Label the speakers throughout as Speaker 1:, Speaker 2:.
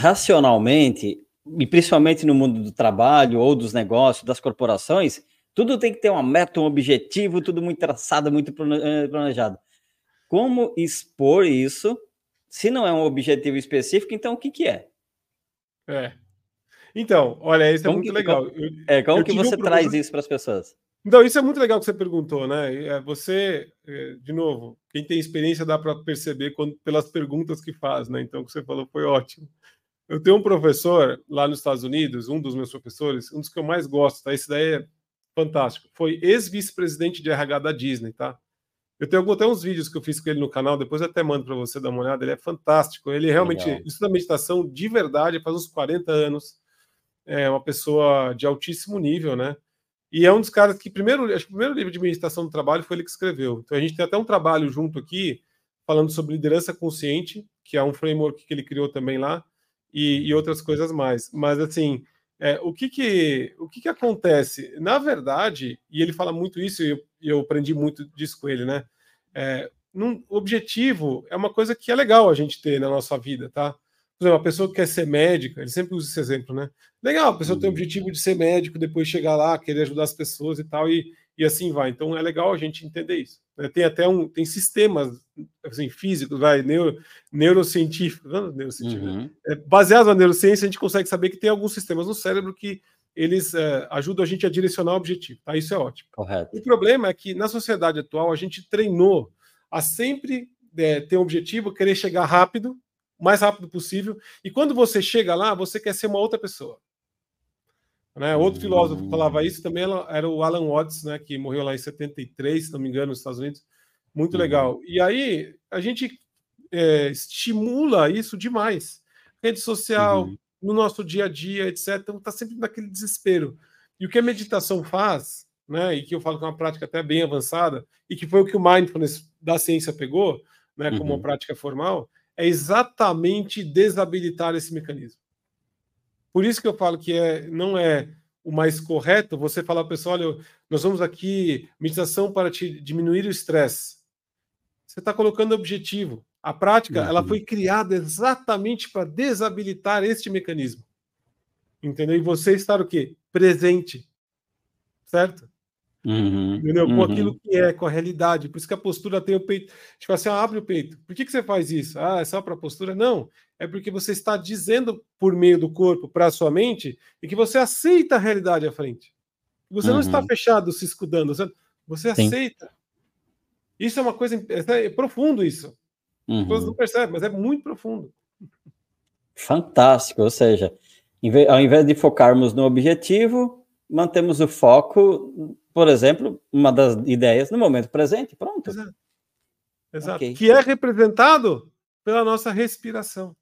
Speaker 1: racionalmente, e principalmente no mundo do trabalho ou dos negócios, das corporações, tudo tem que ter uma meta, um objetivo, tudo muito traçado, muito eh, planejado. Como expor isso? Se não é um objetivo específico, então o que, que é?
Speaker 2: É. Então, olha, isso é muito
Speaker 1: que,
Speaker 2: legal.
Speaker 1: Eu, é, como que você um traz isso para as pessoas?
Speaker 2: Então, isso é muito legal que você perguntou, né? É, você, é, de novo, quem tem experiência dá para perceber quando, pelas perguntas que faz, né? Então, o que você falou foi ótimo. Eu tenho um professor lá nos Estados Unidos, um dos meus professores, um dos que eu mais gosto, tá? Esse daí é fantástico. Foi ex-vice-presidente de RH da Disney, tá? Eu tenho até uns vídeos que eu fiz com ele no canal, depois eu até mando para você dar uma olhada. Ele é fantástico. Ele realmente Legal. estuda meditação de verdade, faz uns 40 anos. É uma pessoa de altíssimo nível, né? E é um dos caras que primeiro, acho que o primeiro livro de meditação do trabalho foi ele que escreveu. Então a gente tem até um trabalho junto aqui falando sobre liderança consciente, que é um framework que ele criou também lá, e, e outras coisas mais. Mas assim, é, o que que o que que acontece? Na verdade, e ele fala muito isso, e eu, eu aprendi muito disso com ele, né? É, num, objetivo é uma coisa que é legal a gente ter na nossa vida, tá? Por exemplo, uma pessoa que quer ser médica, ele sempre usa esse exemplo, né? Legal, a pessoa tem o uhum. objetivo de ser médico, depois chegar lá, querer ajudar as pessoas e tal, e, e assim vai. Então é legal a gente entender isso. Né? Tem até um, tem sistemas assim, físicos, vai, neuro, neurocientíficos, não, neurocientíficos né? uhum. é, baseados na neurociência, a gente consegue saber que tem alguns sistemas no cérebro que eles é, ajudam a gente a direcionar o objetivo. Tá? Isso é ótimo.
Speaker 1: Correto.
Speaker 2: O problema é que na sociedade atual a gente treinou a sempre é, ter um objetivo, querer chegar rápido, o mais rápido possível. E quando você chega lá, você quer ser uma outra pessoa. Né? Outro filósofo que falava isso também era o Alan Watts, né, que morreu lá em 73, se não me engano, nos Estados Unidos. Muito uhum. legal. E aí a gente é, estimula isso demais. Rede social, uhum. no nosso dia a dia, etc. Então está sempre naquele desespero. E o que a meditação faz, né, e que eu falo que é uma prática até bem avançada, e que foi o que o mindfulness da ciência pegou, né, como uhum. uma prática formal, é exatamente desabilitar esse mecanismo. Por isso que eu falo que é, não é o mais correto você falar, pessoal, olha, nós vamos aqui, meditação para te diminuir o estresse. Você está colocando objetivo. A prática, ela foi criada exatamente para desabilitar este mecanismo. Entendeu? E você estar o quê? Presente. Certo?
Speaker 1: Uhum,
Speaker 2: entendeu? Com uhum. aquilo que é, com a realidade. Por isso que a postura tem o peito. Tipo assim, ah, abre o peito. Por que, que você faz isso? Ah, é só para postura? Não. É porque você está dizendo por meio do corpo para a sua mente e que você aceita a realidade à frente. Você uhum. não está uhum. fechado se escudando, você, você aceita. Isso é uma coisa é, profundo isso. As pessoas não uhum. percebem, mas é muito profundo.
Speaker 1: Fantástico, ou seja, ao invés de focarmos no objetivo, mantemos o foco por exemplo, uma das ideias no momento presente, pronto.
Speaker 2: Exato. Exato. Okay. Que é representado pela nossa respiração.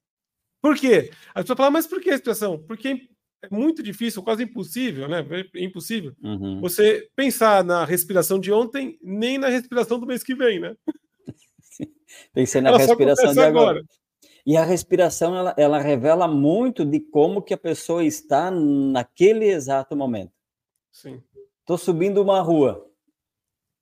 Speaker 2: Por quê? A pessoa fala, mas por que respiração? Porque é muito difícil, quase impossível, né? É impossível uhum. você pensar na respiração de ontem, nem na respiração do mês que vem, né?
Speaker 1: Pensei na ela respiração de agora. agora. E a respiração, ela, ela revela muito de como que a pessoa está naquele exato momento.
Speaker 2: Sim.
Speaker 1: Estou subindo uma rua.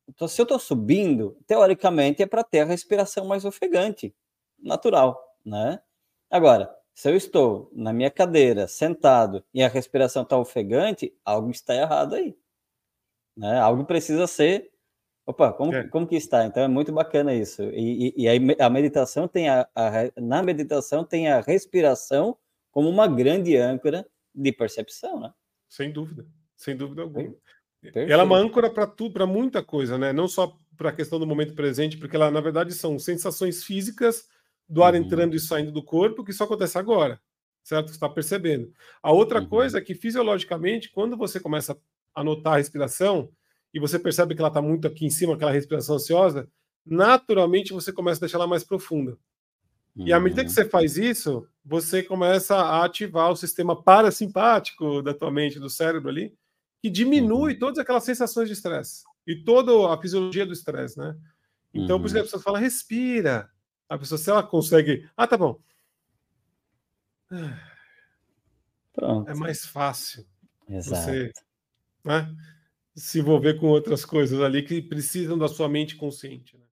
Speaker 1: Então, se eu estou subindo, teoricamente é para ter a respiração mais ofegante, natural, né? Agora, se eu estou na minha cadeira, sentado, e a respiração está ofegante, algo está errado aí. Né? Algo precisa ser. Opa, como, é. como que está? Então é muito bacana isso. E, e, e aí a meditação tem a, a, na meditação tem a respiração como uma grande âncora de percepção, né?
Speaker 2: Sem dúvida, sem dúvida alguma. Perfeito. Ela é uma âncora para tudo, para muita coisa, né? Não só para a questão do momento presente, porque ela, na verdade, são sensações físicas do ar uhum. entrando e saindo do corpo, que só acontece agora, certo? Você está percebendo. A outra uhum. coisa é que, fisiologicamente, quando você começa a notar a respiração e você percebe que ela está muito aqui em cima, aquela respiração ansiosa, naturalmente você começa a deixar ela mais profunda. E à medida que uhum. você faz isso, você começa a ativar o sistema parasimpático da tua mente, do cérebro ali, que diminui uhum. todas aquelas sensações de estresse e toda a fisiologia do estresse, né? Então, uhum. por isso que a uhum. pessoa fala, respira. A pessoa, se ela consegue. Ah, tá bom. Pronto. É mais fácil
Speaker 1: Exato. você
Speaker 2: né, se envolver com outras coisas ali que precisam da sua mente consciente. Né?